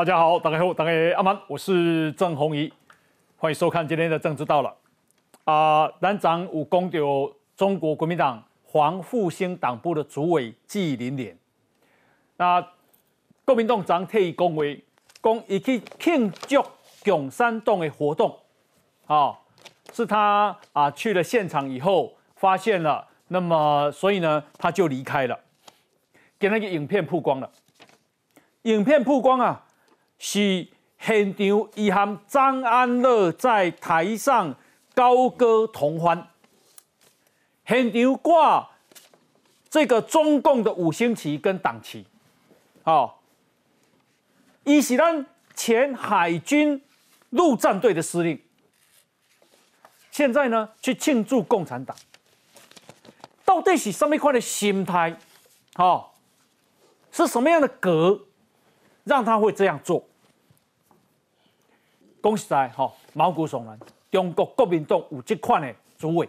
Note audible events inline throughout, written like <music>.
大家好，大家好，大家阿曼，我是郑宏仪，欢迎收看今天的政治到了。啊，南长武功有中国国民党黄复兴党部的主委纪林连，那国民党长特意恭维，讲一去庆祝共山洞的活动，啊，是他啊去了现场以后发现了，那么所以呢他就离开了，给那个影片曝光了。影片曝光啊，是现场伊和张安乐在台上高歌同欢，现场挂这个中共的五星旗跟党旗，好，伊是咱前海军陆战队的司令，现在呢去庆祝共产党，到底是什么款的心态？好，是什么样的格？让他会这样做，恭喜在哈毛骨悚然。中国国民党有这款的主委，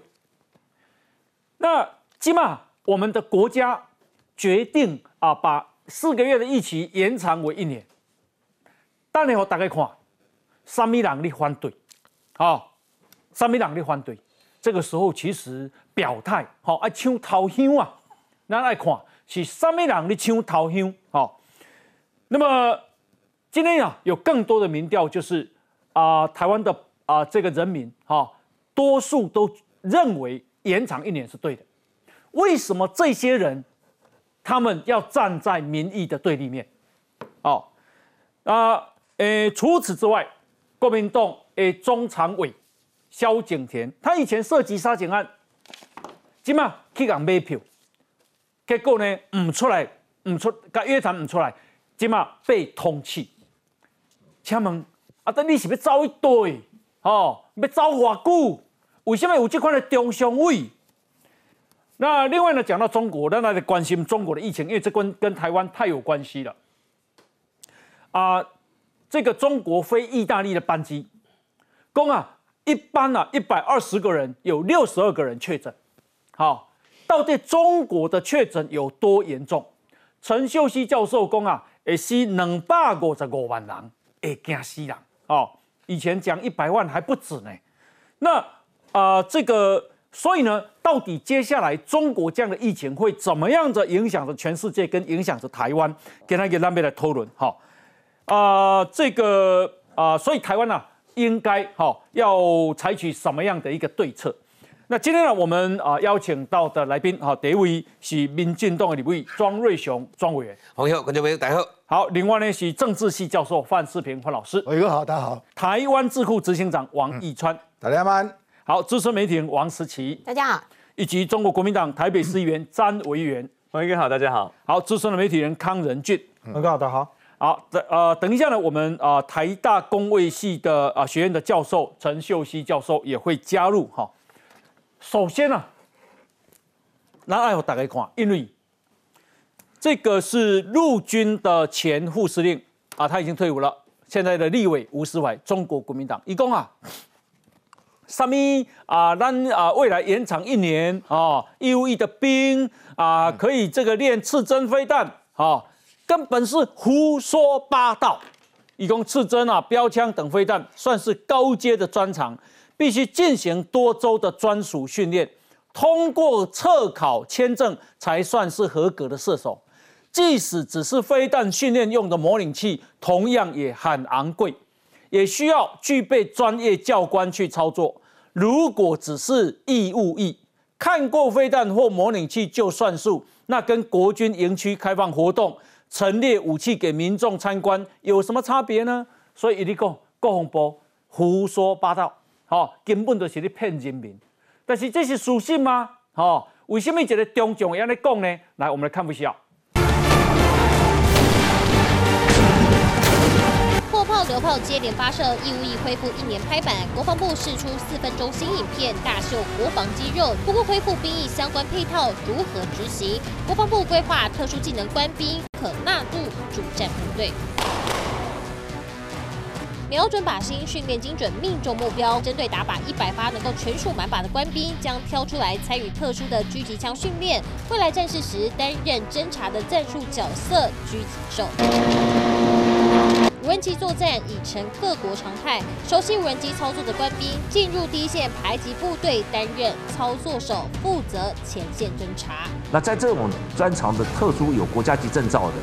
那起码我们的国家决定啊，把四个月的疫情延长为一年。但你我大概看，三米两的反对，好，三米两的反对。这个时候其实表态，好爱抢头香啊，咱爱看是三米两的抢头香，好。那么今天呀，有更多的民调，就是啊，台湾的啊这个人民哈，多数都认为延长一年是对的。为什么这些人他们要站在民意的对立面？哦，啊，呃，除此之外，国民党诶中常委萧景田，他以前涉及杀警案，今嘛去港买票，结果呢唔出来，唔出，甲约谈唔出来。即嘛被通缉，请问啊，等你是要走一对，哦，要走偌久？为什么有这款的中常委？那另外呢，讲到中国，让大家关心中国的疫情，因为这跟跟台湾太有关系了。啊，这个中国飞意大利的班机，公啊，一般啊，一百二十个人有六十二个人确诊，好，到底中国的确诊有多严重？陈秀熙教授公啊。会死两百五十五万人，会惊死人哦！以前讲一百万还不止呢。那啊，这个所以呢，到底接下来中国这样的疫情会怎么样的影响着全世界，跟影响着台湾？给他一个那边的讨论哈啊，这个啊，所以台湾呢，应该哈要采取什么样的一个对策？那今天呢，我们啊邀请到的来宾哈，第一位是民进党的李委庄瑞雄庄委员，朋友观众朋友大家好。好，另外呢是政治系教授范世平范老师，伟哥好，大家好。台湾智库执行长王义川，大家好。好，资深媒体人王思琪，大家好。以及中国国民党台北市议员詹维元，王哥好，大家好。好，资深的媒体人康仁俊，伟哥好，大家好。好，等呃等一下呢，我们啊台大工卫系的啊学院的教授陈秀熙教授也会加入哈。首先呢，那爱我打开看，因为这个是陆军的前副司令啊，他已经退伍了。现在的立委吴思怀，中国国民党，一共啊，什么啊？咱啊，未来延长一年啊，义务役的兵啊，可以这个练刺针飞弹啊，根本是胡说八道。一共刺针啊、标枪等飞弹，算是高阶的专长。必须进行多周的专属训练，通过测考签证才算是合格的射手。即使只是飞弹训练用的模拟器，同样也很昂贵，也需要具备专业教官去操作。如果只是义务役，看过飞弹或模拟器就算数，那跟国军营区开放活动、陈列武器给民众参观有什么差别呢？所以一定讲郭洪波胡说八道。哦，根本就是咧骗人民，但是这是属实吗？哦，为什么一个中将会安尼讲呢？来，我们来看一下。破炮、流炮接连发射，义务役恢复一年拍板。国防部释出四分钟新影片，大秀国防肌肉。不过，恢复兵役相关配套如何执行？国防部规划特殊技能官兵可纳入主战部队。瞄准靶心，训练精准，命中目标。针对打靶一百发能够全数满靶的官兵，将挑出来参与特殊的狙击枪训练。未来战士时担任侦察的战术角色，狙击手。无人机作战已成各国常态，熟悉无人机操作的官兵进入第一线排级部队，担任操作手，负责前线侦察。那在这种专长的特殊有国家级证照的。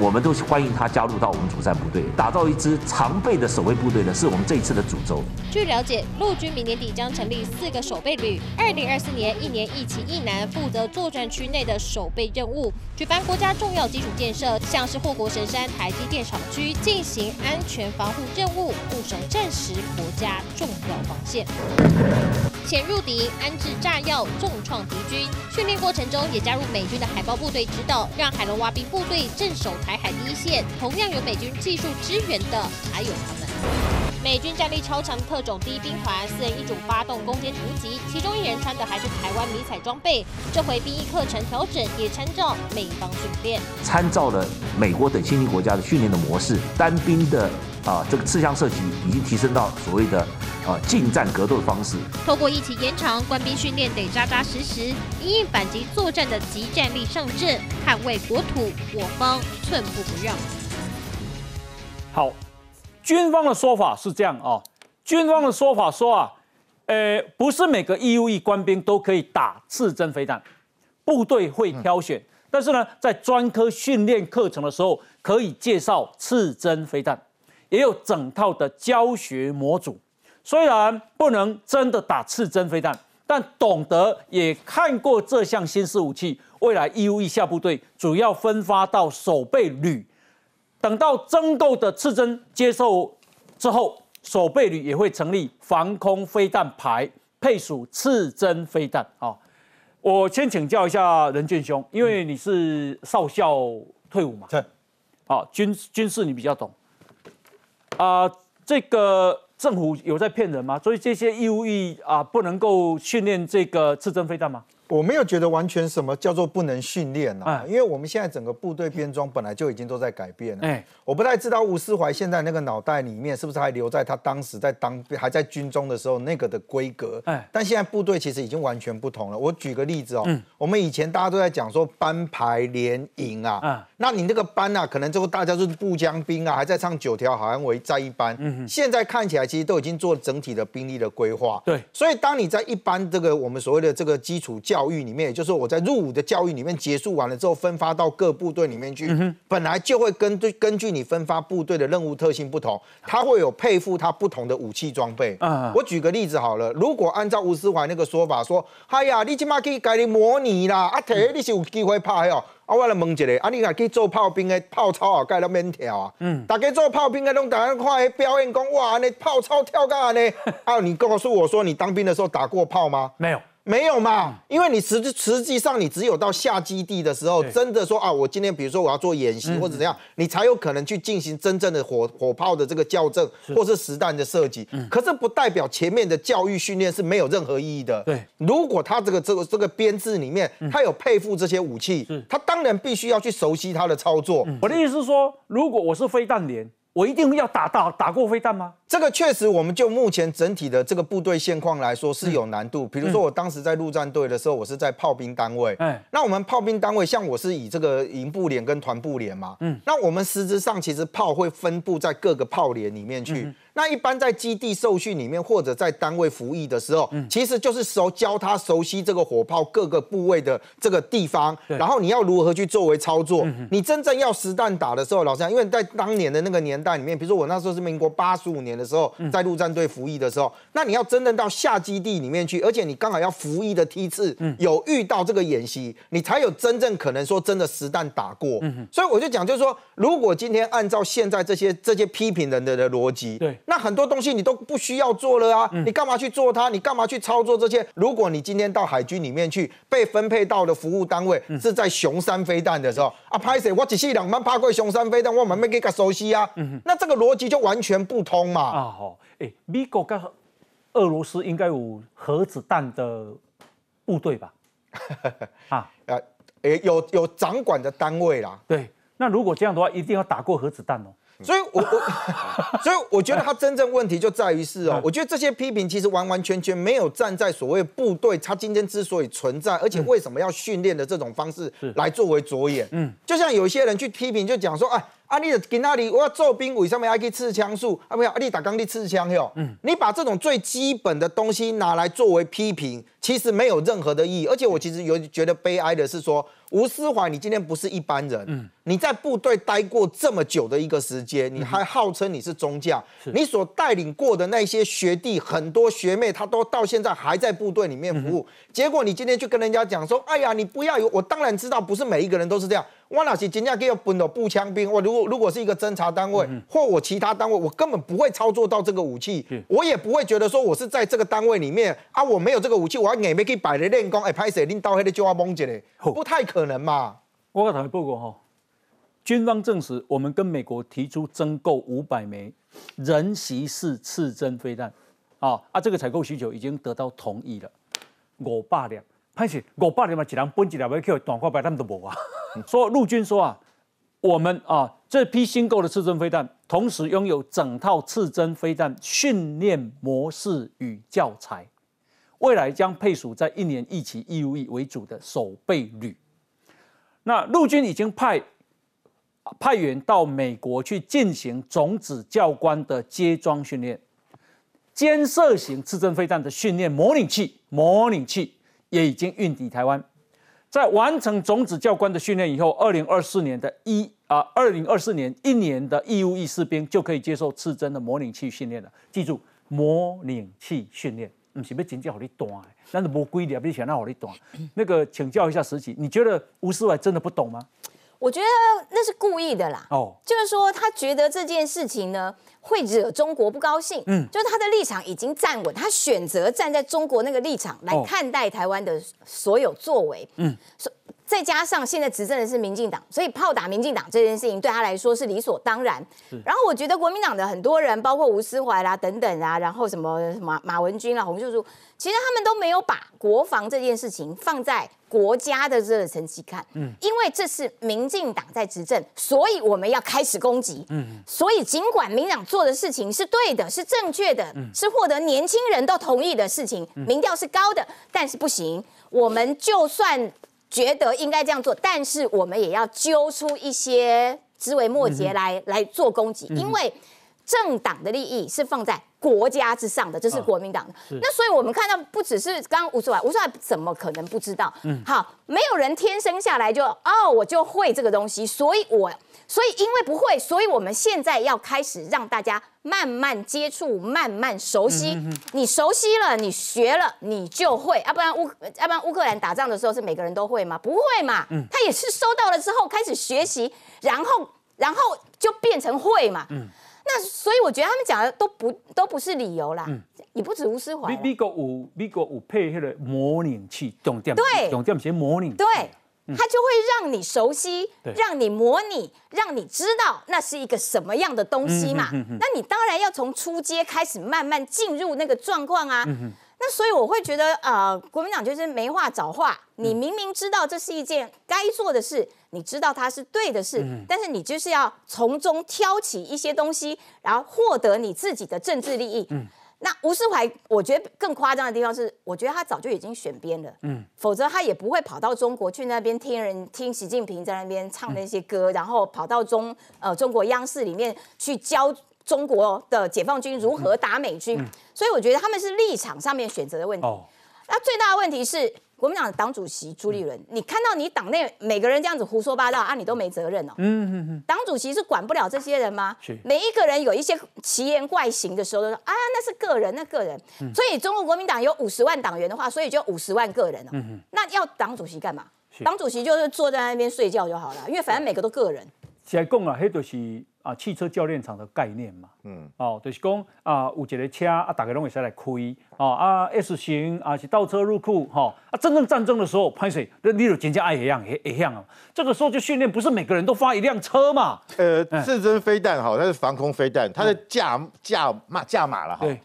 我们都欢迎他加入到我们主战部队，打造一支常备的守卫部队呢，是我们这一次的主轴。据了解，陆军明年底将成立四个守备旅，二零二四年一年一期一南负责作战区内的守备任务，举办国家重要基础建设，像是护国神山台积电厂区进行安全防护任务，固守战时国家重要防线。潜入敌营安置炸药，重创敌军。训练过程中也加入美军的海豹部队指导，让海龙蛙兵部队镇守台海第一线。同样有美军技术支援的，还有他们。美军战力超强特种第一兵团，四人一组发动攻坚突击，其中一人穿的还是台湾迷彩装备。这回兵役课程调整也参照美方训练，参照了美国等新兴国家的训练的模式，单兵的啊这个刺枪射击已经提升到所谓的。啊，近战格斗的方式，透过一起延长官兵训练，得扎扎实实，以应反击作战的急战力上阵，捍卫国土，我方寸步不让。好，军方的说法是这样啊，军方的说法说啊，呃，不是每个义务役官兵都可以打刺针飞弹，部队会挑选，但是呢，在专科训练课程的时候，可以介绍刺针飞弹，也有整套的教学模组。虽然不能真的打刺针飞弹，但懂得也看过这项新式武器。未来义务役下部队主要分发到守备旅，等到增购的刺针接受之后，守备旅也会成立防空飞弹排，配属刺针飞弹。啊，我先请教一下任俊兄，因为你是少校退伍嘛？对。啊，军军事你比较懂。啊，这个。政府有在骗人吗？所以这些义务役啊，不能够训练这个刺针飞弹吗？我没有觉得完全什么叫做不能训练啊，因为我们现在整个部队编装本来就已经都在改变了。哎，我不太知道吴思怀现在那个脑袋里面是不是还留在他当时在当还在军中的时候那个的规格。哎，但现在部队其实已经完全不同了。我举个例子哦，我们以前大家都在讲说班排连营啊，嗯，那你那个班啊，可能最后大家就是步枪兵啊，还在唱九条好像为在一班。嗯现在看起来其实都已经做整体的兵力的规划。对，所以当你在一般这个我们所谓的这个基础教育里面，也就是我在入伍的教育里面结束完了之后，分发到各部队里面去，本来就会根据根据你分发部队的任务特性不同，它会有配付它不同的武器装备。我举个例子好了，如果按照吴思怀那个说法说，哎呀，你起码可以改你模拟啦，啊，提你是有机会拍哦。啊，我来问一下，啊，你若去做炮兵的炮操啊，盖了免跳啊？嗯，大家做炮兵的拢大家看迄表演，讲哇，那炮操跳干安尼？<laughs> 啊，你告诉我说，你当兵的时候打过炮吗？没有。没有嘛？因为你实实际上你只有到下基地的时候，真的说啊，我今天比如说我要做演习或者怎样，你才有可能去进行真正的火火炮的这个校正，或是实弹的设计。可是不代表前面的教育训练是没有任何意义的。对，如果他这个这个这个编制里面，他有配付这些武器，他当然必须要去熟悉他的操作。我的意思是说，如果我是飞弹连，我一定要打到打过飞弹吗？这个确实，我们就目前整体的这个部队现况来说是有难度。比如说，我当时在陆战队的时候，我是在炮兵单位。哎，那我们炮兵单位，像我是以这个营部连跟团部连嘛。嗯，那我们实质上其实炮会分布在各个炮连里面去。那一般在基地受训里面，或者在单位服役的时候，其实就是熟教他熟悉这个火炮各个部位的这个地方，然后你要如何去作为操作。你真正要实弹打的时候，老实讲，因为在当年的那个年代里面，比如说我那时候是民国八十五年的时候，在陆战队服役的时候，那你要真正到下基地里面去，而且你刚好要服役的梯次有遇到这个演习，你才有真正可能说真的实弹打过。所以我就讲，就是说，如果今天按照现在这些这些批评人的的逻辑，对。那很多东西你都不需要做了啊！你干嘛去做它？你干嘛去操作这些？如果你今天到海军里面去，被分配到的服务单位是在熊山飞弹的时候啊，拍谁？我只是两班爬过熊山飞弹，我们没给他熟悉啊。那这个逻辑就完全不通嘛！啊好，哎，美国跟俄罗斯应该有核子弹的部队吧？<laughs> 啊，呃，有有掌管的单位啦。对，那如果这样的话，一定要打过核子弹哦。所以，我我 <laughs> 所以我觉得他真正问题就在于是哦，我觉得这些批评其实完完全全没有站在所谓部队他今天之所以存在，而且为什么要训练的这种方式来作为着眼。嗯，就像有些人去批评，就讲说，哎，啊，你的今那里我要做兵，为什么要去刺枪术？啊，没有，啊，你打刚你刺枪哟。嗯，你把这种最基本的东西拿来作为批评，其实没有任何的意义。而且我其实有觉得悲哀的是说。吴思怀，你今天不是一般人。嗯，你在部队待过这么久的一个时间，你还号称你是中将，你所带领过的那些学弟，很多学妹，他都到现在还在部队里面服务。结果你今天去跟人家讲说，哎呀，你不要有，我当然知道，不是每一个人都是这样。我那是真正给要分到步枪兵，我如果如果是一个侦察单位或我其他单位，我根本不会操作到这个武器，我也不会觉得说我是在这个单位里面啊，我没有这个武器，我要硬要去摆的练功，哎，拍谁领导黑的就要蒙起来，不太可能嘛。我跟他们报告哈，军方证实，我们跟美国提出增购五百枚人袭式刺针飞弹，啊啊，这个采购需求已经得到同意了，五百辆。拍摄五百年嘛，一人分一辆要去短挂白弹都无啊。说陆军说啊，我们啊这批新购的刺针飞弹，同时拥有整套刺针飞弹训练模式与教材，未来将配属在一年一期义务役为主的守备旅。那陆军已经派派员到美国去进行种子教官的接装训练，监射型刺针飞弹的训练模拟器，模拟器。也已经运抵台湾，在完成种子教官的训练以后，二零二四年的一啊，二零二四年一年的义务役士兵就可以接受刺针的模拟器训练了。记住，模拟器训练，不是要真正好你断那，是无规律，不是想让你断。那个请教一下实习，你觉得吴思伟真的不懂吗？我觉得那是故意的啦。哦，就是说他觉得这件事情呢。会惹中国不高兴，嗯，就是他的立场已经站稳，他选择站在中国那个立场来看待台湾的所有作为，嗯，再加上现在执政的是民进党，所以炮打民进党这件事情对他来说是理所当然。然后我觉得国民党的很多人，包括吴思怀啦等等啊，然后什么什么马文君啦、洪秀柱，其实他们都没有把国防这件事情放在国家的这个层级看，嗯，因为这是民进党在执政，所以我们要开始攻击，嗯，所以尽管民党做的事情是对的，是正确的，是获得年轻人都同意的事情，民调是高的，但是不行，我们就算。觉得应该这样做，但是我们也要揪出一些枝微末节来来做攻击，因为政党的利益是放在国家之上的，这是国民党的。那所以我们看到，不只是刚刚吴淑华，吴淑华怎么可能不知道？嗯，好，没有人天生下来就哦，我就会这个东西，所以我。所以，因为不会，所以我们现在要开始让大家慢慢接触，慢慢熟悉。你熟悉了，你学了，你就会。要不然乌，要不然乌克兰打仗的时候是每个人都会吗？不会嘛。他也是收到了之后开始学习，然后，然后就变成会嘛。那所以我觉得他们讲的都不都不是理由啦。也不止吴思华。美国有美国有配那个模拟器，重点对，重点先模拟。对。它就会让你熟悉，让你模拟，让你知道那是一个什么样的东西嘛。那你当然要从出街开始慢慢进入那个状况啊。那所以我会觉得，呃，国民党就是没话找话。你明明知道这是一件该做的事，你知道它是对的事，但是你就是要从中挑起一些东西，然后获得你自己的政治利益。嗯。那吴世怀，我觉得更夸张的地方是，我觉得他早就已经选边了，嗯，否则他也不会跑到中国去那边听人听习近平在那边唱那些歌，然后跑到中呃中国央视里面去教中国的解放军如何打美军，所以我觉得他们是立场上面选择的问题。那最大的问题是。国民党党主席朱立伦，你看到你党内每个人这样子胡说八道啊，你都没责任哦。嗯嗯嗯。党主席是管不了这些人吗？每一个人有一些奇言怪行的时候，都说啊，那是个人，那个人。所以中国国民党有五十万党员的话，所以就五十万个人哦。嗯那要党主席干嘛？党主席就是坐在那边睡觉就好了，因为反正每个都个人。现在讲啊，那就是。啊，汽车教练场的概念嘛，嗯，哦，就是讲啊，有一个车啊，大家拢会使来开，哦啊，S 型啊是倒车入库，哈，啊，真正战争的时候，潘水，那你有人家爱一样也一样啊，这个时候就训练，不是每个人都发一辆车嘛，呃，刺针飞弹哈，它是防空飞弹，它的价价码价码了哈，对，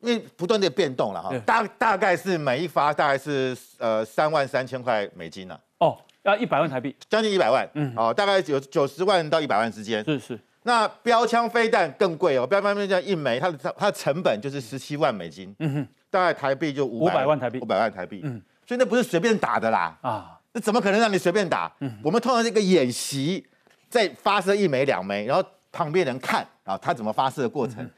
因为不断的变动了哈，大大概是每一发大概是呃三万三千块美金呢，哦，要一百万台币，将近一百万，嗯，哦，大概有九十万到一百万之间，是是。那标枪飞弹更贵哦，标枪飞弹一枚，它的它的成本就是十七万美金，嗯哼，大概台币就五百万台币，五百万台币，嗯，所以那不是随便打的啦，啊，那怎么可能让你随便打？嗯，我们通常是一个演习，再发射一枚两枚，然后旁边人看啊，它怎么发射的过程，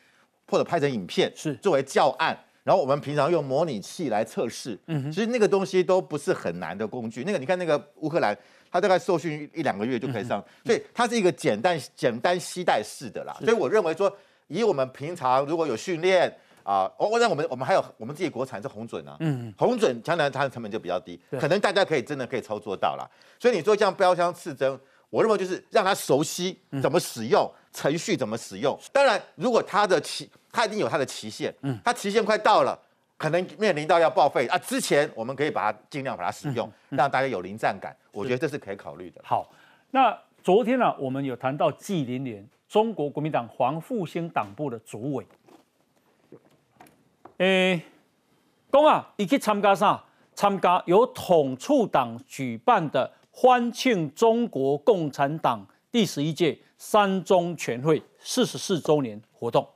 或者拍成影片是。作为教案。然后我们平常用模拟器来测试，嗯，其实那个东西都不是很难的工具。那个你看那个乌克兰，它大概受训一两个月就可以上，所以它是一个简单简单携带式的啦。所以我认为说，以我们平常如果有训练啊，我我让我们我们还有我们自己国产是红准啊，嗯，红准将来它的成本就比较低，可能大家可以真的可以操作到啦。所以你说像标枪刺针，我认为就是让他熟悉怎么使用程序怎么使用。当然，如果它的期它一定有它的期限，嗯，它期限快到了，可能面临到要报废啊。之前我们可以把它尽量把它使用，让大家有临战感，我觉得这是可以考虑的。好，那昨天呢，我们有谈到纪连连，中国国民党黄复兴党部的主委，诶，公啊，你去参加啥？参加由统促党举办的欢庆中国共产党第十一届三中全会四十四周年活动。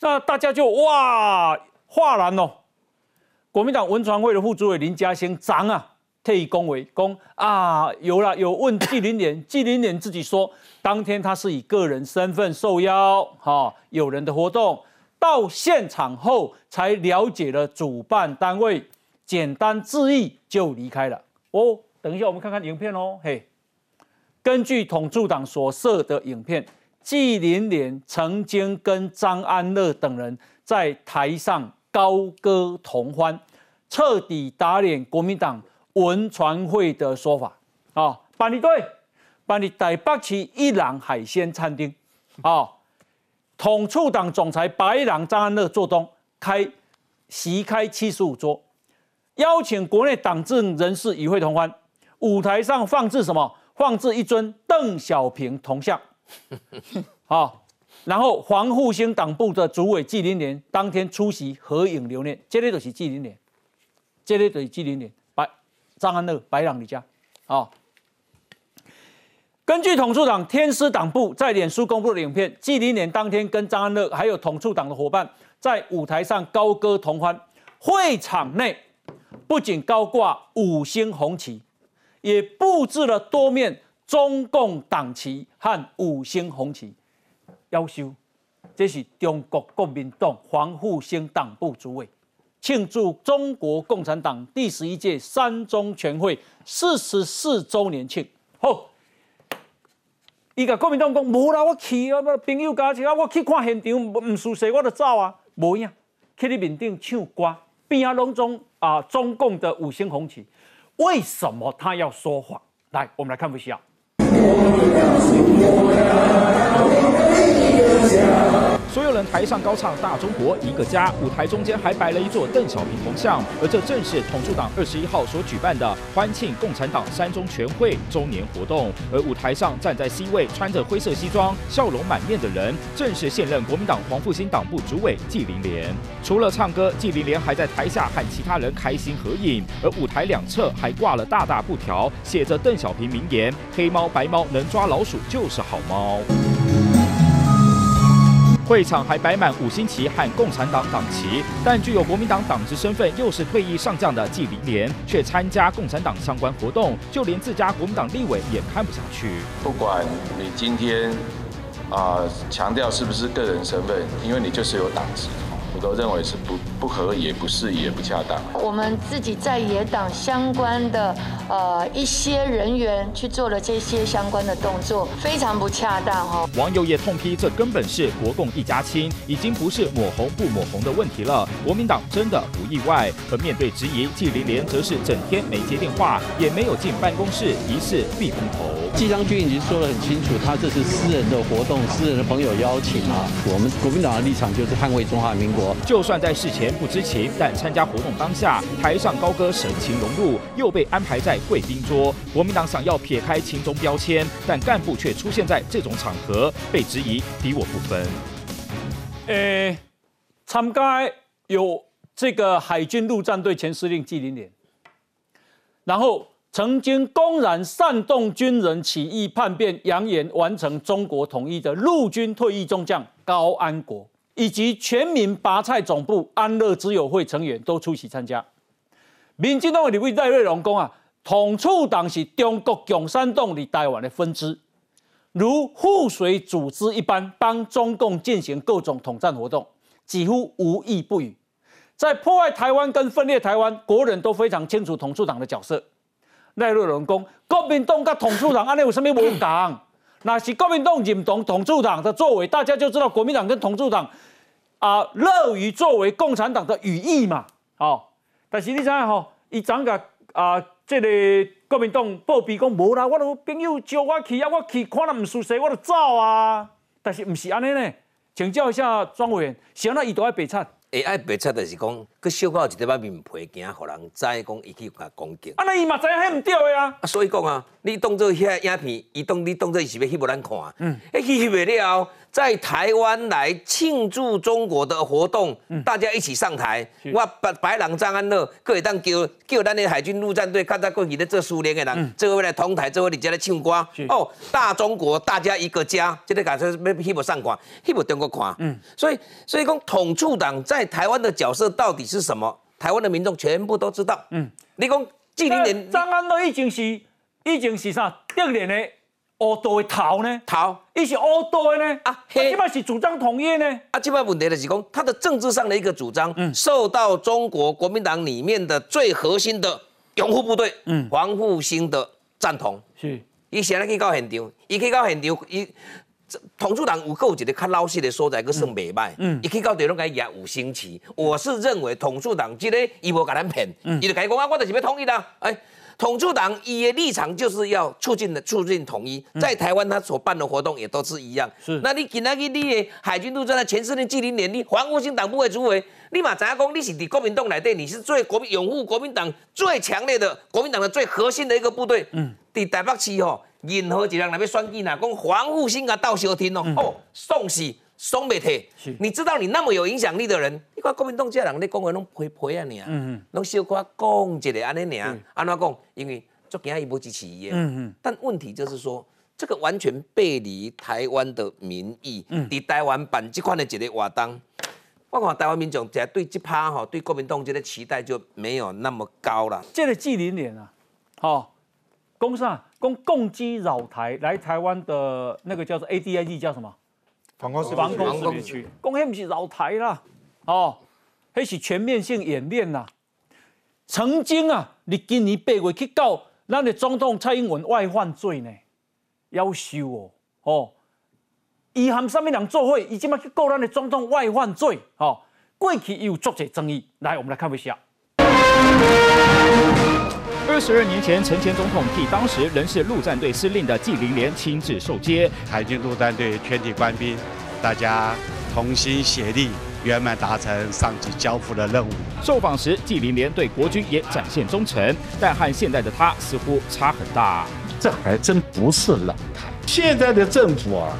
那大家就哇哗然哦！国民党文传会的副主委林嘉兴长啊，特意恭维恭啊，有了有问纪林连，纪林连自己说，当天他是以个人身份受邀，哈，有人的活动，到现场后才了解了主办单位，简单致意就离开了。哦，等一下我们看看影片哦，嘿，根据统驻党所设的影片。纪连连曾经跟张安乐等人在台上高歌同欢，彻底打脸国民党文传会的说法啊！办理队，办理台北市一郎海鲜餐厅啊！统促党总裁白狼张安乐做东开席开七十五桌，邀请国内党政人士与会同欢。舞台上放置什么？放置一尊邓小平铜像。好，然后黄复兴党部的主委纪林连当天出席合影留念，这里就是纪林连，这里就是纪林连，白张安乐、白朗李家。好，根据统促党天师党部在脸书公布的影片，纪林连当天跟张安乐还有统促党的伙伴在舞台上高歌同欢，会场内不仅高挂五星红旗，也布置了多面。中共党旗和五星红旗，要求这是中国国民党黄复兴党部主委庆祝中国共产党第十一届三中全会四十四周年庆。好，伊甲国民党讲无啦，我去啊，朋友家去啊，我去看现场，唔舒适我就走啊，无影，去你面顶唱歌，边啊拢中啊中共的五星红旗，为什么他要说谎？来，我们来看一下。所有人台上高唱《大中国一个家》，舞台中间还摆了一座邓小平铜像，而这正是统促党二十一号所举办的欢庆共产党三中全会周年活动。而舞台上站在 C 位、穿着灰色西装、笑容满面的人，正是现任国民党黄复兴党部主委纪凌莲。除了唱歌，纪凌莲还在台下和其他人开心合影，而舞台两侧还挂了大大布条，写着邓小平名言：“黑猫白猫能抓老鼠就是好猫。”会场还摆满五星旗和共产党党旗，但具有国民党党职身份又是退役上将的纪凌莲，却参加共产党相关活动，就连自家国民党立委也看不下去。不管你今天啊强调是不是个人身份，因为你就是有党职。我都认为是不不合也不是也不恰当。我们自己在野党相关的呃一些人员去做了这些相关的动作，非常不恰当哦。网友也痛批，这根本是国共一家亲，已经不是抹红不抹红的问题了。国民党真的不意外。可面对质疑，纪连连则是整天没接电话，也没有进办公室，疑似避风头。季将军已经说得很清楚，他这是私人的活动，私人的朋友邀请啊。我们国民党的立场就是捍卫中华民国。就算在事前不知情，但参加活动当下，台上高歌神情融入，又被安排在贵宾桌。国民党想要撇开情中标签，但干部却出现在这种场合，被质疑敌我不分。诶，参加有这个海军陆战队前司令纪凌莲，然后曾经公然煽动军人起义叛变，扬言完成中国统一的陆军退役中将高安国。以及全民拔菜总部安乐之友会成员都出席参加。民进党的立委戴瑞龙讲啊，统促党是中国共产党在台湾的分支，如护水组织一般，帮中共进行各种统战活动，几乎无意不语。在破坏台湾跟分裂台湾，国人都非常清楚统促党的角色。赖瑞龙讲，国民党跟统促党安尼有什么不同？那是国民党认同统促党的作为，大家就知道国民党跟统促党啊乐于作为共产党的羽翼嘛。好，但是你知影吼，伊怎个啊？这个国民党报备讲无啦，我都朋友招我去啊，我去看了唔舒适，我就走啊。但是唔是安尼呢？请教一下庄委员，想到伊都爱白菜。会爱白菜，就是讲，佮小可有一块面皮，惊互人知讲伊去甲攻击。啊，那伊嘛知影迄毋对的啊。啊，所以讲啊，你当做遐影片，伊当你当做伊是要翕互咱看。嗯。迄翕翕了。在台湾来庆祝中国的活动，大家一起上台。我白白狼张安乐，各位当叫叫咱的海军陆战队，看在过去的做苏联的人，这位来同台，这位你家来唱歌。哦，大中国，大家一个家，这个感觉要翕不上光，翕不中国看。嗯，所以所以讲统促党在台湾的角色到底是什么？台湾的民众全部都知道。嗯，你讲纪零年张安乐已经是已经是啥六年的。乌道的头呢？头，伊是乌道的呢？啊，即摆是主张统一呢？啊，即摆问题就是讲，他的政治上的一个主张，受到中国国民党里面的最核心的拥护部队，嗯，黄复兴的赞同。是，伊现在去到现场，伊去到现场，伊统促党有够一个较老实的所在，佫算袂歹。嗯，伊去到地方甲压五星旗。我是认为统促党这个伊无甲咱骗，伊就甲伊讲啊，我就是要统一啦，哎。统促党伊的立场就是要促进的促进统一，在台湾他所办的活动也都是一样。是，那你今仔日你的海军陆战的前四年纪零年，你黄复兴党部的主委，你嘛知影讲你是伫国民党内底，你是最国民拥护国民党最强烈的国民党的最核心的一个部队。嗯，在台北市吼，任何一人来要选举呐，讲黄复兴啊到小天哦，哦，送死。双媒体，你知道你那么有影响力的人，你看国民党这人咧讲话拢陪陪啊你啊，拢小可讲一个安尼尔，安怎讲？因为做其他一波支持伊嗯嗯。但问题就是说，这个完全背离台湾的民意。嗯。伫台湾办这款的一个活动，我看台湾民众在对这趴吼，对国民党这个期待就没有那么高了。这个纪零年啊，好，公上公共机扰台来台湾的那个叫做 A D I G 叫什么？防空识别区，讲迄不是绕台啦，哦，迄是全面性演练啦。曾经啊，你今年八月去告咱的总统蔡英文外犯罪呢，要修哦，哦，伊含什么人做伙？伊即马去告咱的总统外犯罪，哦，过去有足者争议。来，我们来看一下。二十二年前，陈前总统替当时仍是陆战队司令的纪凌莲亲自受接，海军陆战队全体官兵，大家同心协力，圆满达成上级交付的任务。受访时，纪凌连对国军也展现忠诚，但和现在的他似乎差很大。这还真不是老态，现在的政府啊。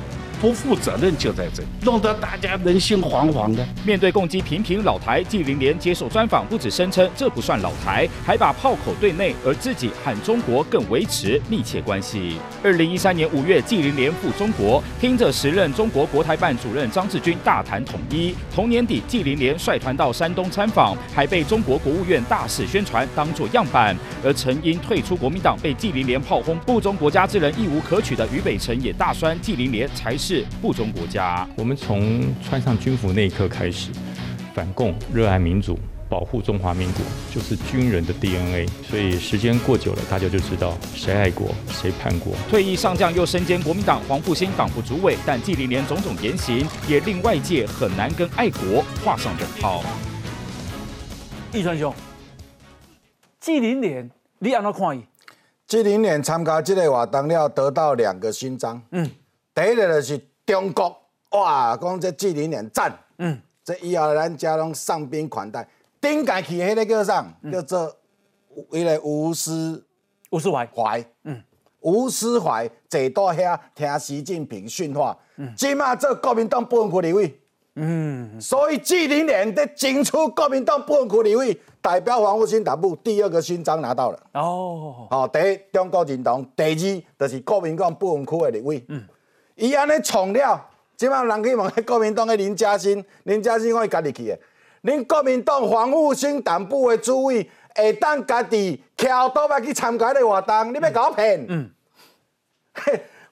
不负责任就在这里，弄得大家人心惶惶的。面对攻击频频老台，纪凌莲接受专访，不止声称这不算老台，还把炮口对内，而自己和中国更维持密切关系。二零一三年五月，纪凌莲赴中国，听着时任中国国台办主任张志军大谈统一。同年底，纪凌莲率团到山东参访，还被中国国务院大肆宣传，当作样板。而曾因退出国民党被纪凌莲炮轰不忠国家之人亦无可取的俞北辰，也大酸纪凌莲才是。不忠国家。我们从穿上军服那一刻开始，反共、热爱民主、保护中华民国，就是军人的 DNA。所以时间过久了，大家就知道谁爱国，谁叛国。退役上将又身兼国民党黄复兴党部主委，但纪凌莲种种言行也令外界很难跟爱国画上等号。易川兄，纪凌莲，你安怎看伊？纪凌莲参加这个活动了，得到两个勋章。嗯，第一个就是。中国哇，讲这纪凌莲赞，嗯，这以后咱家拢上宾款待，顶家去迄个叫啥？叫做为了吴思吴思怀。怀，嗯，吴思怀坐到遐听习近平训话，嗯，即马做国民党部分区立委，嗯，所以纪凌莲在争取国民党部分区立委，代表黄复兴党部第二个勋章拿到了，哦，好，第一中国认同，第二就是国民党部分区的立委，嗯。伊安尼创了，即摆人去问迄国民党诶林嘉欣，林嘉欣我伊家己去诶。恁国民党防务省党部诶主委会当家己翘倒来去参加迄个活动，你要甲我骗？嗯，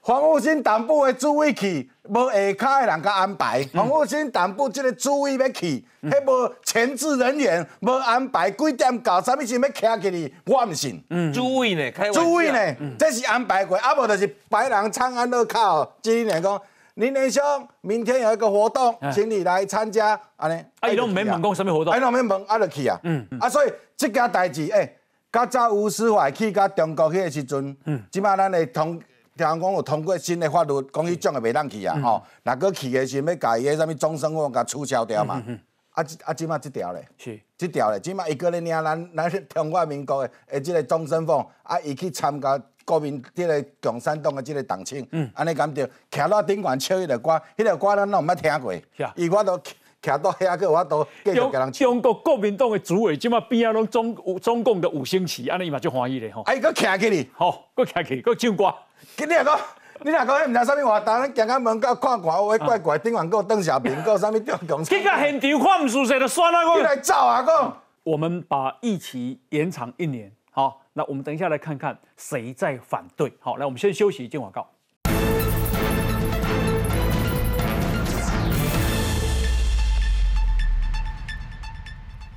黄复兴党部的主委去，无下骹的人甲安排。黄复兴党部即个主委要去，迄无前置人员，无安排几点到，啥物时要徛起哩，我毋信。嗯主委呢？主委呢？这是安排过，啊无就是白人唱安乐靠。今年讲，林连兄，明天有一个活动，请你来参加。安尼，啊，伊拢免问讲什物活动？啊，拢免问，啊，就去啊。嗯嗯。啊，所以即件代志，诶，较早吴思怀去甲中国迄个时阵，嗯，即摆咱会通。听讲有通过新的法律，讲迄种的袂当去啊，吼！若佫去的是要甲伊个啥物终身法甲取消掉嘛？嗯啊，啊，即马即条咧，是即条咧，即马伊个咧领咱 <laughs> 咱中华民国的诶，即个终身俸，啊，伊去参加国民即个共产党的即个党庆，安尼敢着？徛到顶悬唱迄个歌，迄个歌咱拢毋捌听过，伊我都徛到遐个，我都继续甲人唱。中国国民党的主委即马边啊拢中中共的五星旗，安尼伊嘛就欢喜咧吼。啊，伊佫徛起哩，吼，佫徛起，佫唱歌。你若讲，你若讲，迄毋知啥物活动，咱行到门口看看，有怪怪，顶完有邓小平，有啥物中共。去到现场看唔熟悉就算了，你来走啊！讲，我们把疫期延长一年，好，那我们等一下来看看谁在反对。好，来，我们先休息，进广告。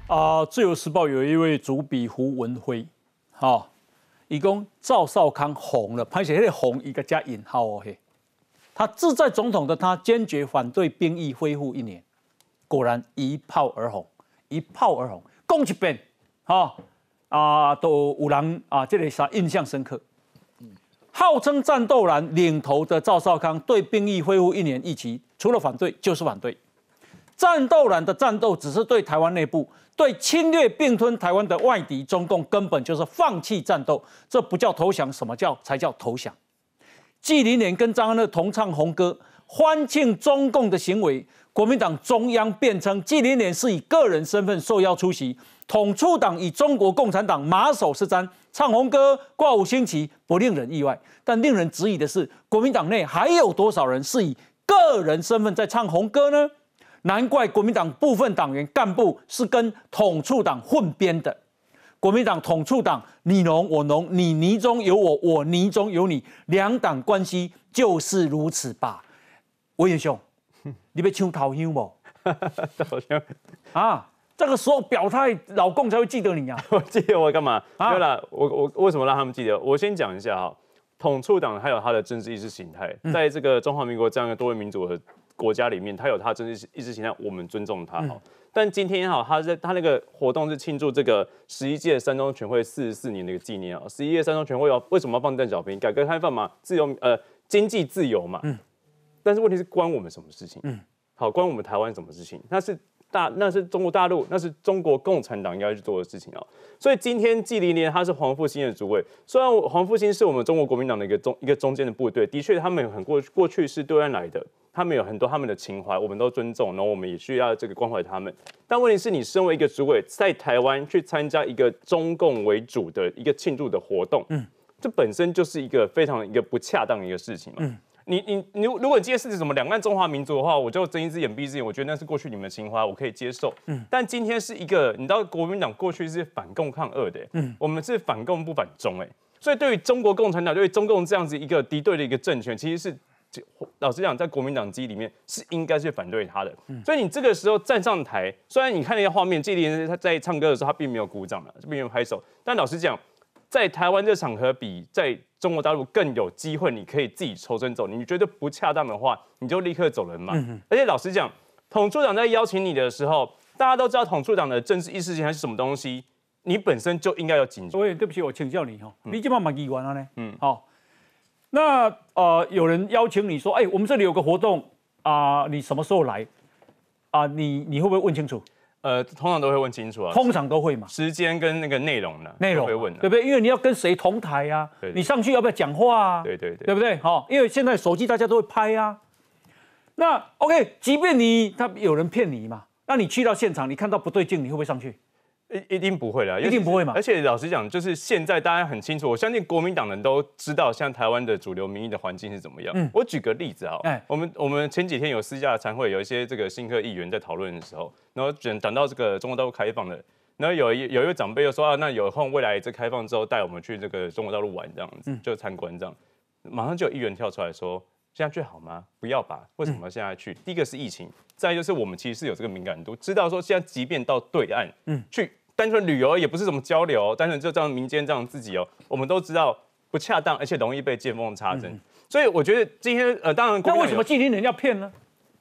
啊，自由时报有一位主笔胡文辉，好。一共赵少康红了，拍写那个红一个加引号哦嘿，他自在总统的他坚决反对兵役恢复一年，果然一炮而红，一炮而红，攻击遍，哈啊都有人啊这里啥印象深刻，号称战斗蓝领头的赵少康对兵役恢复一年一期，除了反对就是反对，战斗蓝的战斗只是对台湾内部。对侵略并吞台湾的外敌中共根本就是放弃战斗，这不叫投降，什么叫才叫投降？纪凌年跟张安乐同唱红歌，欢庆中共的行为，国民党中央辩称纪凌年是以个人身份受邀出席，统促党以中国共产党马首是瞻，唱红歌挂五星旗不令人意外，但令人质疑的是，国民党内还有多少人是以个人身份在唱红歌呢？难怪国民党部分党员干部是跟统促党混编的。国民党统促党你侬我侬，你泥中有我，我泥中有你，两党关系就是如此吧？魏元兄，你被抢头香不？<laughs> 头香啊！这个时候表态，老共才会记得你啊！<laughs> 我记得我干嘛？对了，我我为什么让他们记得？我先讲一下哈，统促党还有它的政治意识形态，在这个中华民国这样一个多元民主的。国家里面，他有他政治意识形态，我们尊重他哈。但今天也好，他在他那个活动是庆祝这个十一届三中全会四十四年的一个纪念啊。十一届三中全会要为什么要放邓小平？改革开放嘛，自由呃经济自由嘛。嗯。但是问题是关我们什么事情？嗯。好，关我们台湾什么事情？那是大那是中国大陆，那是中国共产党应该去做的事情啊。所以今天纪凌年他是黄复兴的主委，虽然黄复兴是我们中国国民党的一个中一个中间的部队，的确他们很过过去是对岸来的。他们有很多他们的情怀，我们都尊重，然后我们也需要这个关怀他们。但问题是你身为一个主委，在台湾去参加一个中共为主的一个庆祝的活动，嗯，这本身就是一个非常一个不恰当的一个事情嘛。嗯，你你你，如果你今天是什么两岸中华民族的话，我就睁一只眼闭一只眼，我觉得那是过去你们的情怀，我可以接受。嗯，但今天是一个，你知道国民党过去是反共抗俄的，嗯，我们是反共不反中，哎，所以对于中国共产党，对于中共这样子一个敌对的一个政权，其实是。老实讲，在国民党机里面是应该是反对他的，所以你这个时候站上台，虽然你看那些画面，纪凌他在唱歌的时候，他并没有鼓掌了，并没有拍手，但老实讲，在台湾这场合比在中国大陆更有机会，你可以自己抽身走。你觉得不恰当的话，你就立刻走人嘛。而且老实讲，统处长在邀请你的时候，大家都知道统处长的政治意识形态是什么东西，你本身就应该要警觉。所以对不起，我请教你哈，你这么蛮议员了呢？嗯，好。那呃，有人邀请你说，哎，我们这里有个活动啊，你什么时候来啊？你你会不会问清楚？呃，通常都会问清楚啊。通常都会嘛。时间跟那个内容呢？内容会问，对不对？因为你要跟谁同台呀？你上去要不要讲话啊？对对对，对不对？好，因为现在手机大家都会拍啊。那 OK，即便你他有人骗你嘛，那你去到现场，你看到不对劲，你会不会上去？一一定不会的，一定不会嘛。而且老实讲，就是现在大家很清楚，我相信国民党人都知道，像台湾的主流民意的环境是怎么样。嗯，我举个例子啊，我们我们前几天有私下的参会，有一些这个新科议员在讨论的时候，然后讲讲到这个中国大陆开放了，然后有一有一位长辈又说啊，那有空未来这开放之后带我们去这个中国大陆玩这样子，就参观这样。马上就有议员跳出来说：“现在去好吗？不要吧？为什么现在去？第一个是疫情，再就是我们其实是有这个敏感度，知道说现在即便到对岸，嗯，去单纯旅游也不是什么交流，单纯就这样民间这样自己哦，我们都知道不恰当，而且容易被见缝插针。所以我觉得今天呃，当然，那为什么今天人要骗呢？”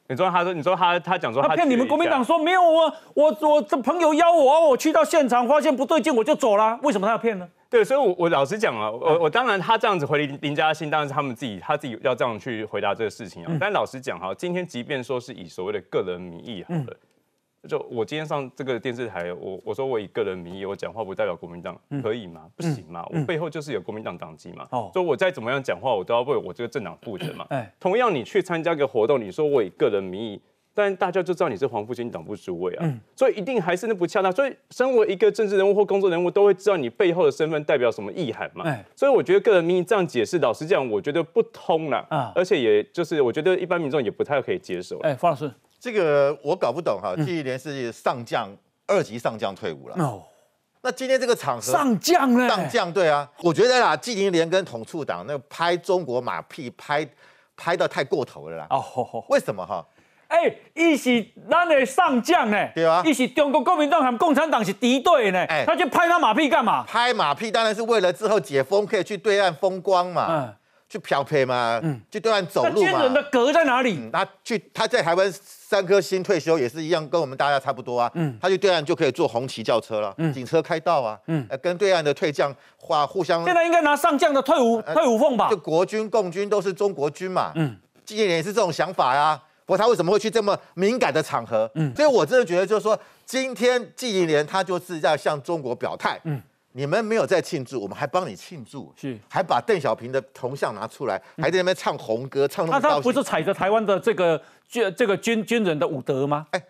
你说他说，你说他他讲说他骗你们国民党说没有我我我这朋友邀我，我去到现场发现不对劲，我就走了。为什么他要骗呢？对，所以，我我老实讲啊，我我当然他这样子回林林嘉欣，当然是他们自己他自己要这样去回答这个事情啊。但老实讲哈，今天即便说是以所谓的个人名义好了。就我今天上这个电视台，我我说我以个人名义我讲话不代表国民党，可以吗？不行吗？我背后就是有国民党党籍嘛。哦，所以我再怎么样讲话，我都要为我这个政党负责嘛。<clears throat> 哎，同样你去参加个活动，你说我以个人名义，但大家就知道你是黄复兴党部主委啊，所以一定还是那不恰当。所以身为一个政治人物或工作人物，都会知道你背后的身份代表什么意涵嘛。所以我觉得个人名义这样解释，老实讲，我觉得不通了。啊，而且也就是我觉得一般民众也不太可以接受。哎，方老师。这个我搞不懂哈，季连是上将，二级上将退伍了。哦，那今天这个场合上将呢？上将对啊，我觉得啦，季连跟统促党那拍中国马屁拍拍到太过头了啦。哦，为什么哈？哎，一是咱的上将呢，对啊，一是中国国民党和共产党是敌对呢，哎，他去拍他马屁干嘛？拍马屁当然是为了之后解封可以去对岸风光嘛。嗯。去漂配嘛，嗯，去对岸走路嘛。军人的格在哪里？他去他在台湾三颗星退休也是一样，跟我们大家差不多啊。嗯，他去对岸就可以坐红旗轿车了，嗯，警车开道啊，嗯，跟对岸的退将话互相。现在应该拿上将的退伍退伍俸吧？就国军共军都是中国军嘛，嗯，纪念也是这种想法呀。不过他为什么会去这么敏感的场合？嗯，所以我真的觉得就是说，今天纪念年他就是要向中国表态，嗯。你们没有在庆祝，我们还帮你庆祝，是还把邓小平的铜像拿出来，还在那边唱红歌，唱那么高兴。他不是踩着台湾的这个军这个军军人的武德吗？哎，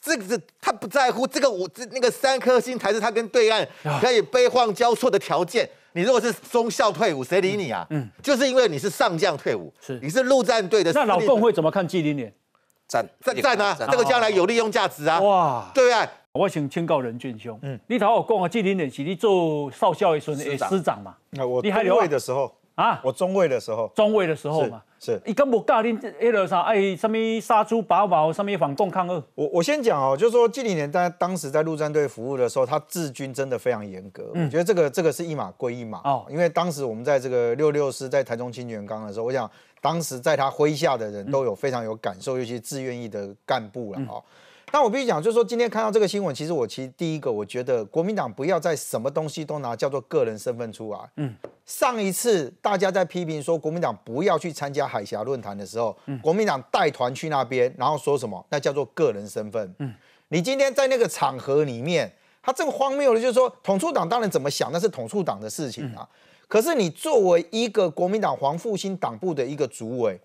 这个是他不在乎，这个武这那个三颗星才是他跟对岸可以悲欢交错的条件。你如果是中校退伍，谁理你啊？嗯，就是因为你是上将退伍，是你是陆战队的。那老共会怎么看纪凌年？赞赞赞啊！这个将来有利用价值啊！哇，对啊。我想请教任俊兄，嗯，你头我讲啊，纪凌年是你做少校的时候的师长嘛？那我中尉的时候啊，我中尉的时候，中尉的时候嘛，是。你敢无教恁迄个啥？哎，什么杀猪拔毛，什么反共抗俄？我我先讲哦，就是说纪凌年在当时在陆战队服务的时候，他治军真的非常严格。我觉得这个这个是一码归一码哦，因为当时我们在这个六六师在台中清泉岗的时候，我想当时在他麾下的人都有非常有感受，尤其是自愿意的干部了哦。那我必须讲，就是说今天看到这个新闻，其实我其实第一个，我觉得国民党不要再什么东西都拿叫做个人身份出来。嗯，上一次大家在批评说国民党不要去参加海峡论坛的时候，国民党带团去那边，然后说什么？那叫做个人身份。嗯，你今天在那个场合里面，他这个荒谬的，就是说统促党当然怎么想，那是统促党的事情啊。可是你作为一个国民党黄复兴党部的一个主委。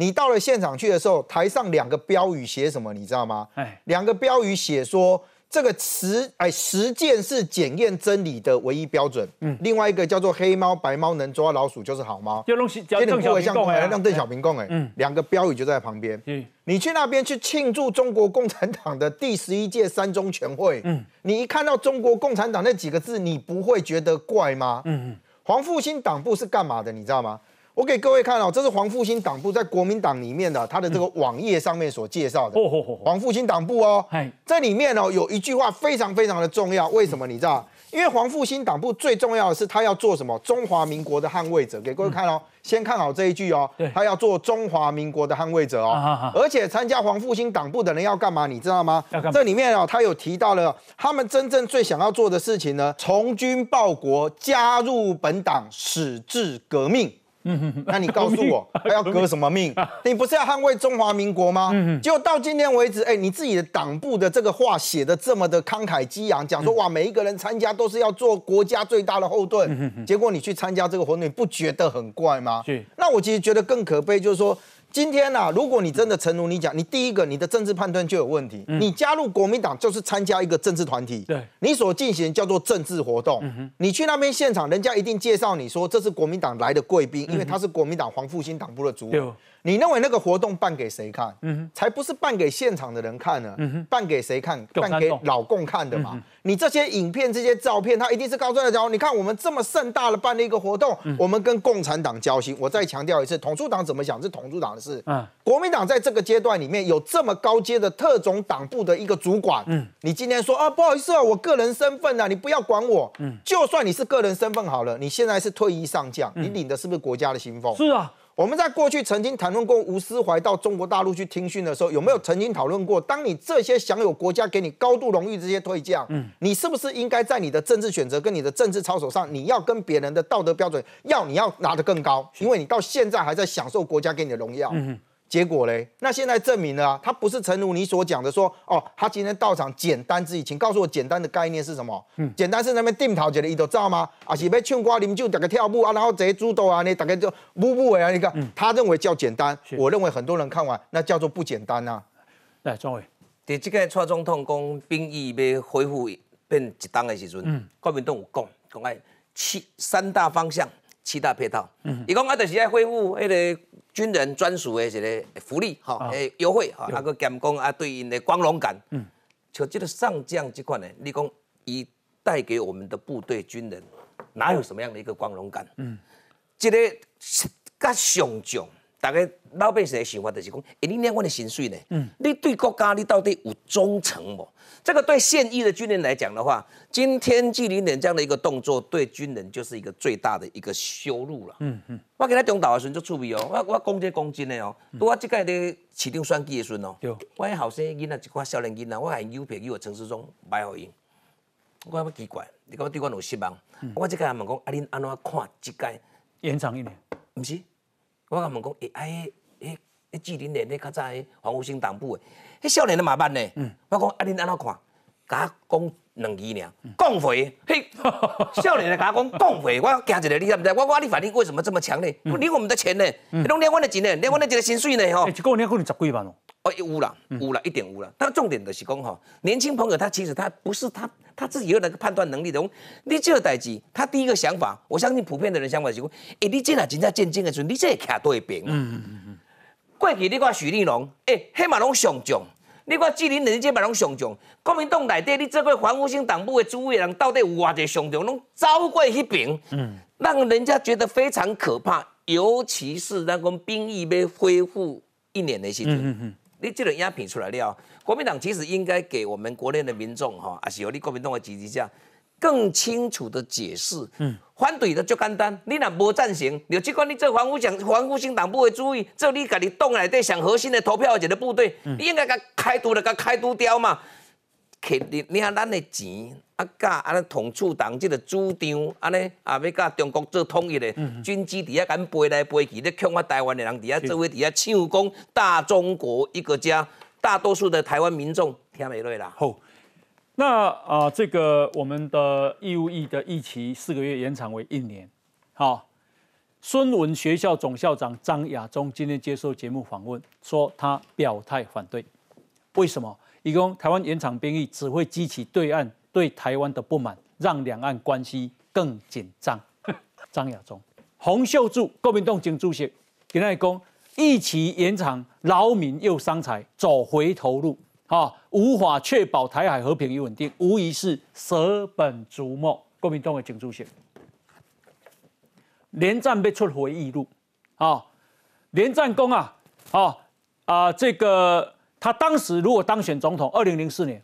你到了现场去的时候，台上两个标语写什么？你知道吗？哎，两个标语写说这个实哎实践是检验真理的唯一标准。嗯，另外一个叫做黑猫白猫能抓老鼠就是好猫。就弄叫邓小平供哎，让邓小平供哎。嗯，两个标语就在旁边。嗯，你去那边去庆祝中国共产党的第十一届三中全会。嗯，你一看到中国共产党那几个字，你不会觉得怪吗？嗯嗯，黄复兴党部是干嘛的？你知道吗？我给各位看哦，这是黄复兴党部在国民党里面的他的这个网页上面所介绍的。黄复兴党部哦，这里面哦有一句话非常非常的重要，为什么你知道？因为黄复兴党部最重要的是他要做什么？中华民国的捍卫者。给各位看哦，先看好这一句哦，他要做中华民国的捍卫者哦。而且参加黄复兴党部的人要干嘛？你知道吗？这里面哦，他有提到了他们真正最想要做的事情呢，从军报国，加入本党，矢志革命。嗯，那你告诉我，还要革什么命？你不是要捍卫中华民国吗？结果到今天为止，哎，你自己的党部的这个话写的这么的慷慨激昂，讲说哇，每一个人参加都是要做国家最大的后盾。结果你去参加这个活动，你不觉得很怪吗？那我其实觉得更可悲，就是说。今天呐，如果你真的诚如你讲，你第一个你的政治判断就有问题。你加入国民党就是参加一个政治团体，对，你所进行叫做政治活动。你去那边现场，人家一定介绍你说这是国民党来的贵宾，因为他是国民党黄复兴党部的主委。你认为那个活动办给谁看？嗯，才不是办给现场的人看呢。嗯哼，办给谁看？办给老共看的嘛。你这些影片、这些照片，他一定是告诉大家：你看，我们这么盛大的办了一个活动，我们跟共产党交心。我再强调一次，统促党怎么想是统促党的事。嗯，国民党在这个阶段里面有这么高阶的特种党部的一个主管。嗯，你今天说啊，不好意思啊，我个人身份啊，你不要管我。嗯，就算你是个人身份好了，你现在是退役上将，你领的是不是国家的薪俸？是啊。我们在过去曾经谈论过吴思怀到中国大陆去听训的时候，有没有曾经讨论过？当你这些享有国家给你高度荣誉这些退将，嗯，你是不是应该在你的政治选择跟你的政治操守上，你要跟别人的道德标准要你要拿得更高？因为你到现在还在享受国家给你的荣耀。嗯结果嘞，那现在证明了啊，他不是诚如你所讲的说，哦，他今天到场简单之意，请告诉我简单的概念是什么？嗯，简单是那边定陶节的，你都知道吗？啊，是要唱歌啉酒，大家跳舞啊，然后这些主导啊，你大家就舞舞的啊，你看，他认为叫简单，我认为很多人看完那叫做不简单呐。来，庄伟，在这个蔡总统讲兵役要恢复变一档的时阵，嗯国民党有讲，讲爱七三大方向。七大配套，嗯伊讲啊，就是要恢复迄个军人专属的一个福利，哈，诶优惠，哈，啊个减工啊，对应的光荣感，嗯，像这个上将这款呢，你讲伊带给我们的部队军人，哪有什么样的一个光荣感？嗯，这个甲上将。大概老百姓的想法就是讲，哎，你领我的薪水呢？嗯，你对国家你到底有忠诚不？这个对现役的军人来讲的话，今天纪凌点这样的一个动作，对军人就是一个最大的一个羞辱了。嗯嗯，我给他中岛的时候就趣味哦，我我讲这讲真的哦，我这个的市长选举的时候哦，我后生囡仔一寡少年囡仔，我还邮票给我陈世忠买好用，我感觉奇怪，你讲对我有失望？我这个还问讲，啊，恁安怎看这个延长一年？不是。我甲问讲，诶，哎，诶，诶，纪凌莲，迄较早诶黄复兴党部的，迄少年的麻烦呢？我讲，啊，恁安怎看？甲我讲两句尔，共匪，嘿，少年的甲我讲共匪，<laughs> 我惊一个，你知不知？我我你反应为什么这么强呢？领我们的钱呢？拢领我的钱呢？领我的一个薪水呢？吼，一个月可能十几万哦。哦，有啦，有啦，一点五啦。但重点的是讲哈，年轻朋友他其实他不是他他自己有那个判断能力的。你这个代志，他第一个想法，我相信普遍的人想法是讲，哎，你这哪真正见证的时候，你这会徛对边啊？嗯嗯嗯嗯。过去你看许立龙，哎，黑马龙上将，你看纪林人这马龙上将，国民党内底你这个防务性党部的主委人到底有偌济上将，拢走过迄边，嗯，让人家觉得非常可怕。尤其是那个兵役被恢复一年的时阵，嗯嗯。你这个影片出来了，国民党其实应该给我们国内的民众哈，还是有你国民党的支持下，更清楚的解释。嗯，反对的就简单，你若无赞成，你即管你做防护讲防护性党部的主意，做你家己党内底上核心的投票者的部队，你应该甲开除了，甲开除掉嘛。肯定，你看咱的钱啊，甲安尼统促党这个主张，安尼啊要甲中国做统一的军机底下敢飞来飞去，咧恐吓台湾的人底下做位底下唱讲大中国一个家，大多数的台湾民众听没落啦。好，那啊，这个我们的义务役的役期四个月延长为一年。好，孙文学校总校长张亚中今天接受节目访问，说他表态反对，为什么？一共台湾延长兵役只会激起对岸对台湾的不满，让两岸关系更紧张。<laughs> 张亚中、洪秀柱、国民党前主席，跟他讲，一起延长，劳民又伤财，走回头路，啊，无法确保台海和平与稳定，无疑是舍本逐末。国民党的前主席，连战被出回忆录，啊，连战功啊，啊啊，这个。他当时如果当选总统，二零零四年，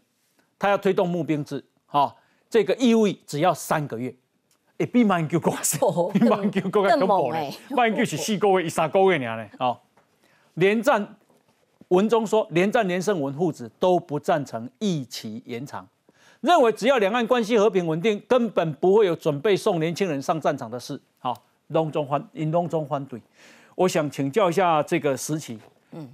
他要推动募兵制，哈，这个义务只要三个月，<laughs> 哎，比万九国少，比万九国还恐怖呢。万九是四个月，一三个月呢，哦，连战文中说，连战、连胜文父子都不赞成一期延长，认为只要两岸关系和平稳定，根本不会有准备送年轻人上战场的事。好，隆中欢，因隆中欢对，我想请教一下这个时期，嗯。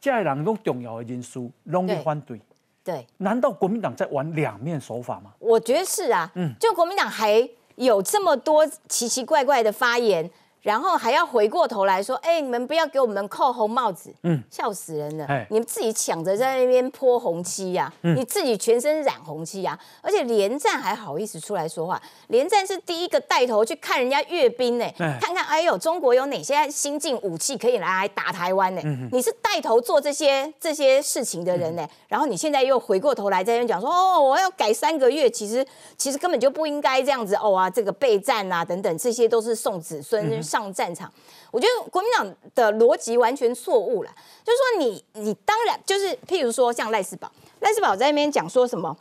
这些人都重要的因素，容易反对。对，难道国民党在玩两面手法吗？我觉得是啊。嗯，就国民党还有这么多奇奇怪怪的发言，然后还要回过头来说，哎，你们不要给我们扣红帽子，嗯，笑死人了。你们自己抢着在那边泼红漆呀，你自己全身染红漆呀，而且连战还好意思出来说话，连战是第一个带头去看人家阅兵呢，看看哎呦，中国有哪些新进武器可以拿来打台湾呢？你是带头做这些这些事情的人呢，然后你现在又回过头来在那边讲说，哦，我要改三个月，其实其实根本就不应该这样子哦啊，这个备战啊等等，这些都是送子孙。上战场，我觉得国民党的逻辑完全错误了。就是说，你你当然就是，譬如说像赖世宝，赖世宝在那边讲说什么，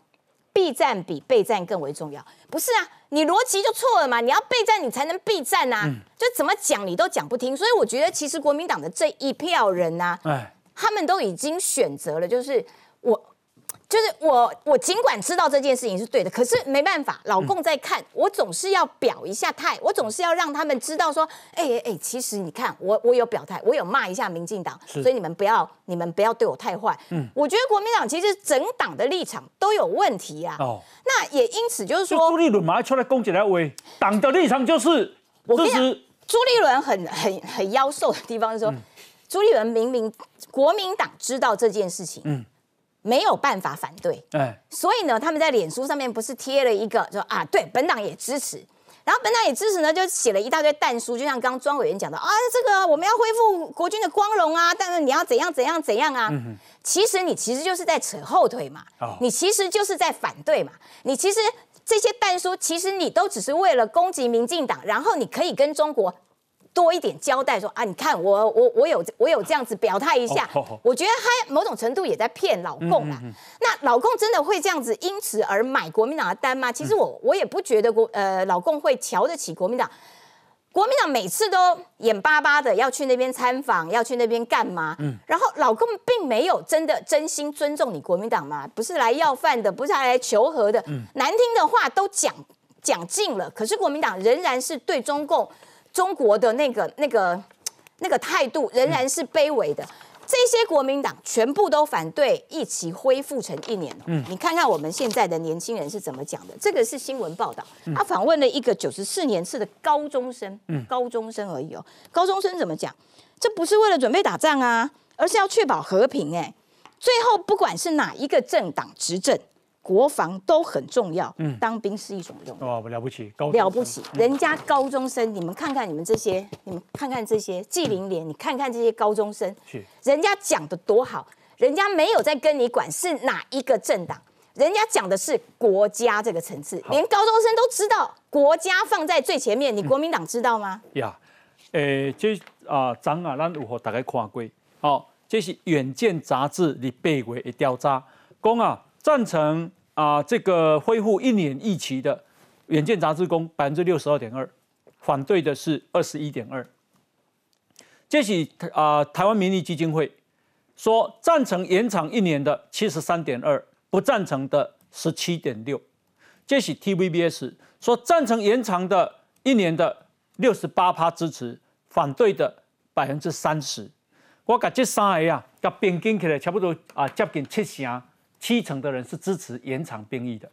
避战比备战更为重要，不是啊？你逻辑就错了嘛？你要备战，你才能避战啊！就怎么讲你都讲不听。所以我觉得，其实国民党的这一票人呐，他们都已经选择了，就是我。就是我，我尽管知道这件事情是对的，可是没办法，老公在看，我总是要表一下态，我总是要让他们知道说，哎哎哎，其实你看，我我有表态，我有骂一下民进党，所以你们不要，你们不要对我太坏。嗯，我觉得国民党其实整党的立场都有问题呀。哦，那也因此就是说，朱立伦马上出来攻击来威，党的立场就是我跟你讲，朱立伦很很很妖兽的地方是说，朱立伦明明国民党知道这件事情，嗯。没有办法反对，哎，所以呢，他们在脸书上面不是贴了一个说啊，对，本党也支持，然后本党也支持呢，就写了一大堆弹书，就像刚刚庄委员讲的啊，这个我们要恢复国军的光荣啊，但是你要怎样怎样怎样啊，其实你其实就是在扯后腿嘛，你其实就是在反对嘛，你其实这些弹书其实你都只是为了攻击民进党，然后你可以跟中国。多一点交代说啊，你看我我我有我有这样子表态一下，我觉得他某种程度也在骗老共啊。那老共真的会这样子因此而买国民党的单吗？其实我我也不觉得国呃老共会瞧得起国民党。国民党每次都眼巴巴的要去那边参访，要去那边干嘛？嗯，然后老共并没有真的真心尊重你国民党嘛，不是来要饭的，不是来求和的，难听的话都讲讲尽了。可是国民党仍然是对中共。中国的那个、那个、那个态度仍然是卑微的。这些国民党全部都反对，一起恢复成一年。嗯，你看看我们现在的年轻人是怎么讲的？这个是新闻报道，他访问了一个九十四年次的高中生，嗯，高中生而已哦。高中生怎么讲？这不是为了准备打仗啊，而是要确保和平。哎，最后不管是哪一个政党执政。国防都很重要，嗯，当兵是一种用。哇，了不起，了不起！人家高中生，你们看看你们这些，你们看看这些纪灵莲，你看看这些高中生，是人家讲的多好，人家没有在跟你管是哪一个政党，人家讲的是国家这个层次，连高中生都知道国家放在最前面。你国民党知道吗？呀，诶，这啊，张啊，咱有和大家看过，哦，这是《远见》杂志里八月的调查，讲啊，赞成。啊，这个恢复一年一期的《远见》杂志工百分之六十二点二，反对的是二十一点二。这是啊，台湾民意基金会说赞成延长一年的七十三点二，不赞成的十七点六。这是 TVBS 说赞成延长的一年的六十八趴支持，反对的百分之三十。我把这三个啊，甲平均起来差不多啊，接近七成。七成的人是支持延长兵役的，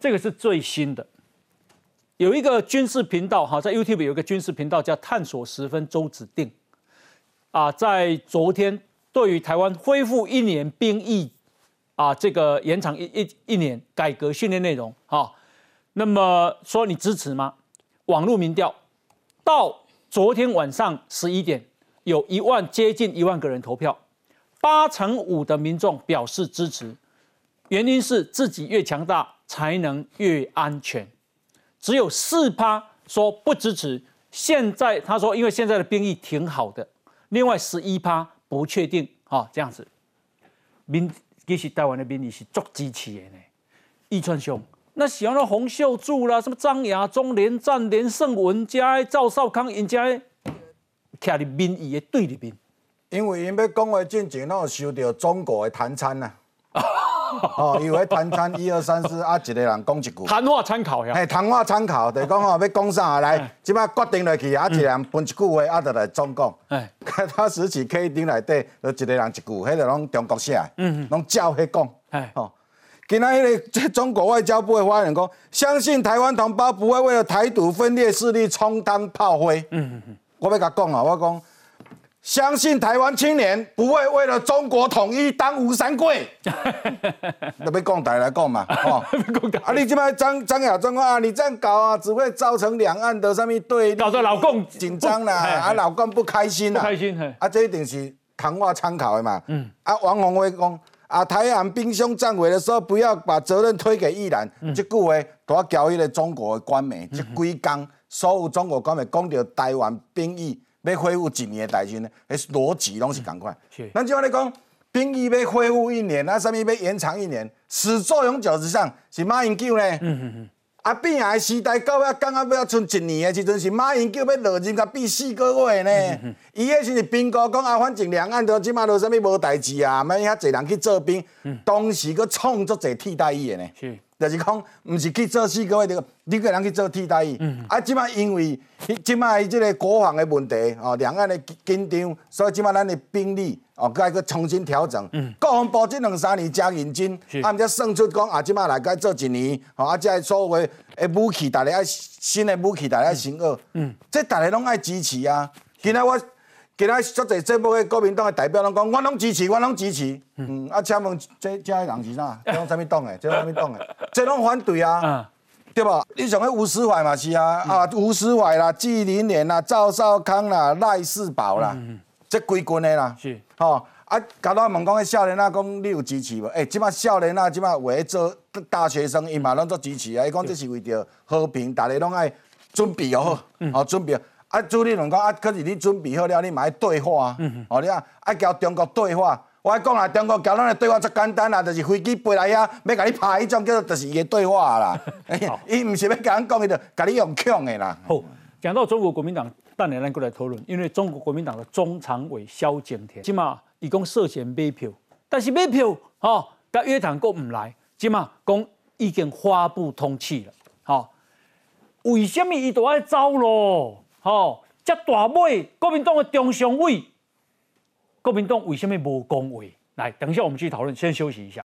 这个是最新的。有一个军事频道哈，在 YouTube 有一个军事频道叫“探索十分”，周指定啊，在昨天对于台湾恢复一年兵役啊，这个延长一一一年改革训练内容哈，那么说你支持吗？网络民调到昨天晚上十一点，有一万接近一万个人投票。八成五的民众表示支持，原因是自己越强大才能越安全。只有四趴说不支持。现在他说，因为现在的兵役挺好的。另外十一趴不确定啊，这样子。民其实台湾的民意是足支持的呢。易川兄，那喜欢那洪秀柱啦，什么张亚中、连战、连胜文、加赵少康，人家徛伫民意的对立面。因为因要讲话进前，拢有收到中国的谈餐呐。<laughs> 哦，以为谈餐一二三四啊，一个人讲一句。谈话参考呀。嘿，谈话参考，就是讲吼要讲啥来，即摆决定落去，啊，一个人分一句话，啊，就来总讲。哎，他时期 K 顶内底，就一个人一句，迄个拢中国写，嗯，拢照迄讲。哎，哦，今仔日个中国外交部的发言人讲，相信台湾同胞不会为了台独分裂势力充当炮灰。嗯嗯嗯，我要甲讲啊，我讲。相信台湾青年不会为了中国统一当吴三桂，<laughs> 那要讲台来讲嘛，<laughs> 哦，啊，你这摆张张亚中啊，你这样搞啊，只会造成两岸的上面对搞得老共紧张啦，<laughs> 啊，老共不开心啦，不开心，啊，这一定是谈话参考的嘛，嗯，啊，王宏威讲啊，台湾兵凶战危的时候，不要把责任推给伊朗，这句话都要交迄个中国的官媒，这几工所有中国官媒讲到台湾兵役。要恢复一年的代金呢？诶，逻辑拢是共款。是。咱就安尼讲，兵役要恢复一年，啊，啥物要延长一年？始作俑者之上是马英九呢。嗯嗯嗯。啊，变啊时代到尾讲啊要剩一年的时阵，是马英九要落任，甲变四个月呢。嗯嗯。伊迄时是兵哥讲啊，反正两岸都即马都啥物无代志啊，免遐侪人去做兵。嗯。当时佫创作者替代役的呢。是。就是讲，毋是去做四个月，你个人去做替代役。啊，即马因为即马伊即个国防的问题，哦，两岸的紧张，所以即马咱的兵力哦，该去重新调整。嗯国防部这两三年加认真，啊，毋则算出讲啊，即摆来该做一年，哦，啊，即所谓诶武器，大家爱新的武器，大家爱新学。嗯，这大家拢爱支持啊。今仔我。今仔足侪节目诶国民党的代表拢讲，我拢支持，我拢支持。嗯，啊，请问这这人是啥？<laughs> 这拢啥物党的？这啥物党诶？这拢反对 <laughs> 啊，对吧？你像迄吴思怀嘛是啊，啊，吴思怀啦、纪凌年啦、赵少康啦、赖世宝啦，这规军的啦。是。吼，啊，甲到问讲，迄少年啊，讲你有支持无？诶，即马少年啊，即马为做大学生，伊嘛拢做支持啊。伊讲这是为着和平，大家拢爱准备好，好准备。啊，朱立伦讲啊，可是你准备好了，你嘛爱对话啊。哦，你啊，爱交中国对话。我讲啊，中国交咱的对话足简单啦，就是飞机飞来遐，要甲你拍迄种，叫做就是伊的对话啦。<laughs> <laughs> 伊毋是要甲咱讲，伊就甲你用强的啦。好，讲到中国国民党，等下咱过来讨论。因为中国国民党的中常委萧景田，起码伊讲涉嫌买票，但是买票，吼，甲约谈国毋来，起码讲已经发布通气了。吼，为什么伊都爱走咯？吼，这大尾国民党的中常委，国民党为什么无讲话？来，等一下我们继续讨论，先休息一下。